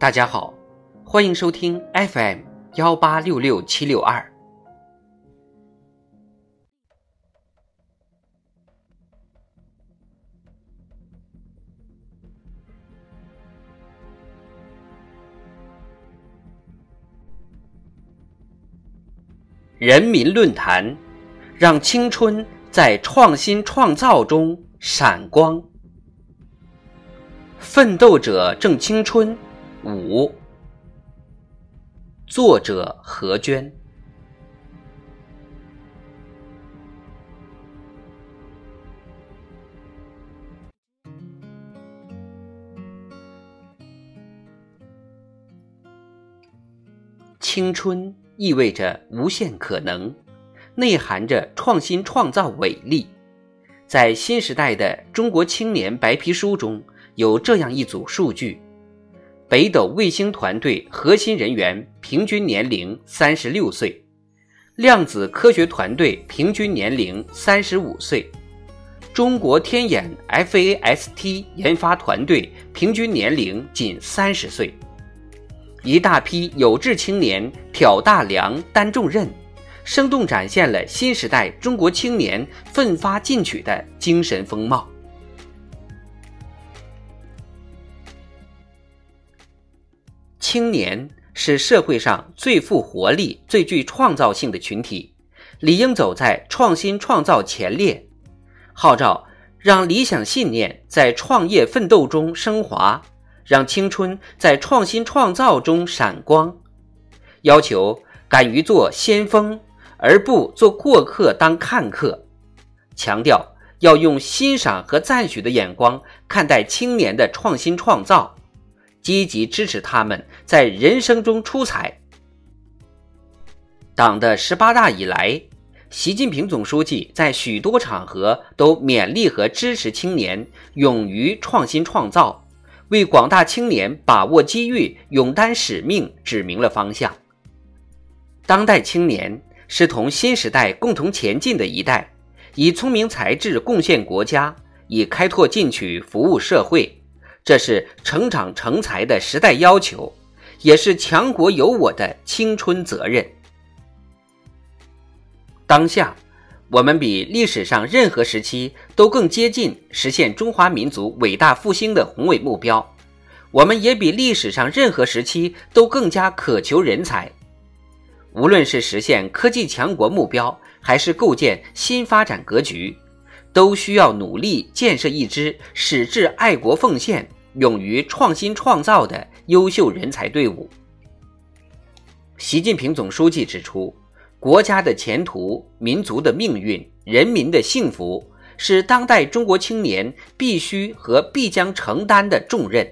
大家好，欢迎收听 FM 幺八六六七六二。人民论坛，让青春在创新创造中闪光。奋斗者正青春。五，作者何娟。青春意味着无限可能，内含着创新创造伟力。在新时代的中国青年白皮书中有这样一组数据。北斗卫星团队核心人员平均年龄三十六岁，量子科学团队平均年龄三十五岁，中国天眼 FAST 研发团队平均年龄仅三十岁，一大批有志青年挑大梁担重任，生动展现了新时代中国青年奋发进取的精神风貌。青年是社会上最富活力、最具创造性的群体，理应走在创新创造前列，号召让理想信念在创业奋斗中升华，让青春在创新创造中闪光，要求敢于做先锋，而不做过客当看客，强调要用欣赏和赞许的眼光看待青年的创新创造。积极支持他们在人生中出彩。党的十八大以来，习近平总书记在许多场合都勉励和支持青年勇于创新创造，为广大青年把握机遇、勇担使命指明了方向。当代青年是同新时代共同前进的一代，以聪明才智贡献国家，以开拓进取服务社会。这是成长成才的时代要求，也是强国有我的青春责任。当下，我们比历史上任何时期都更接近实现中华民族伟大复兴的宏伟目标，我们也比历史上任何时期都更加渴求人才。无论是实现科技强国目标，还是构建新发展格局，都需要努力建设一支矢志爱国奉献。勇于创新创造的优秀人才队伍。习近平总书记指出，国家的前途、民族的命运、人民的幸福，是当代中国青年必须和必将承担的重任。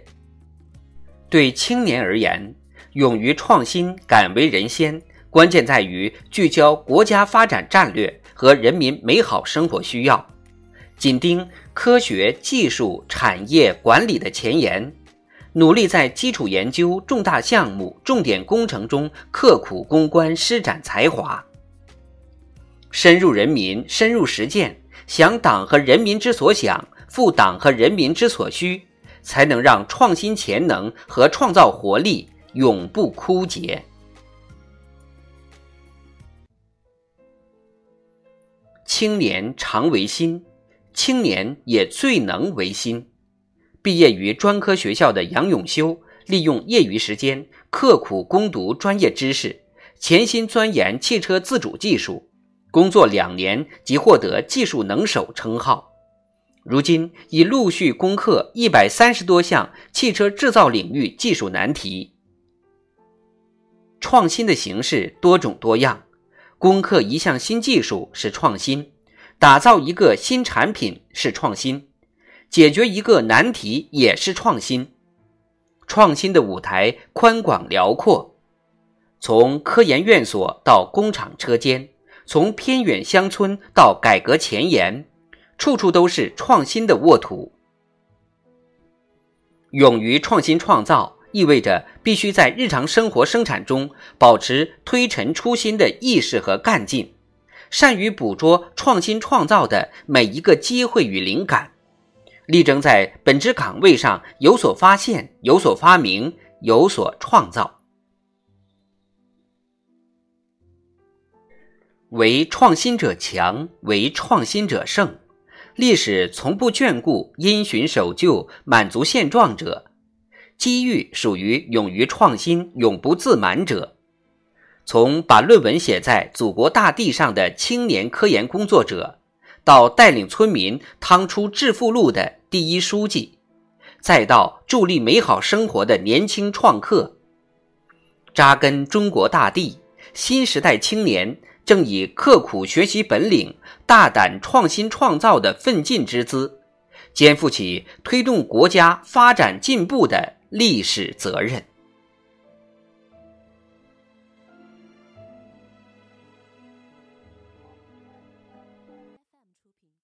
对青年而言，勇于创新、敢为人先，关键在于聚焦国家发展战略和人民美好生活需要。紧盯科学技术产业管理的前沿，努力在基础研究、重大项目、重点工程中刻苦攻关、施展才华，深入人民、深入实践，想党和人民之所想，负党和人民之所需，才能让创新潜能和创造活力永不枯竭。青年常为新。青年也最能维新。毕业于专科学校的杨永修，利用业余时间刻苦攻读专业知识，潜心钻研汽车自主技术，工作两年即获得技术能手称号。如今已陆续攻克一百三十多项汽车制造领域技术难题。创新的形式多种多样，攻克一项新技术是创新。打造一个新产品是创新，解决一个难题也是创新。创新的舞台宽广辽阔，从科研院所到工厂车间，从偏远乡村到改革前沿，处处都是创新的沃土。勇于创新创造，意味着必须在日常生活生产中保持推陈出新的意识和干劲。善于捕捉创新创造的每一个机会与灵感，力争在本职岗位上有所发现、有所发明、有所创造。为创新者强，为创新者胜。历史从不眷顾因循守旧、满足现状者，机遇属于勇于创新、永不自满者。从把论文写在祖国大地上的青年科研工作者，到带领村民趟出致富路的第一书记，再到助力美好生活的年轻创客，扎根中国大地，新时代青年。正以刻苦学习本领、大胆创新创造的奋进之姿，肩负起推动国家发展进步的历史责任。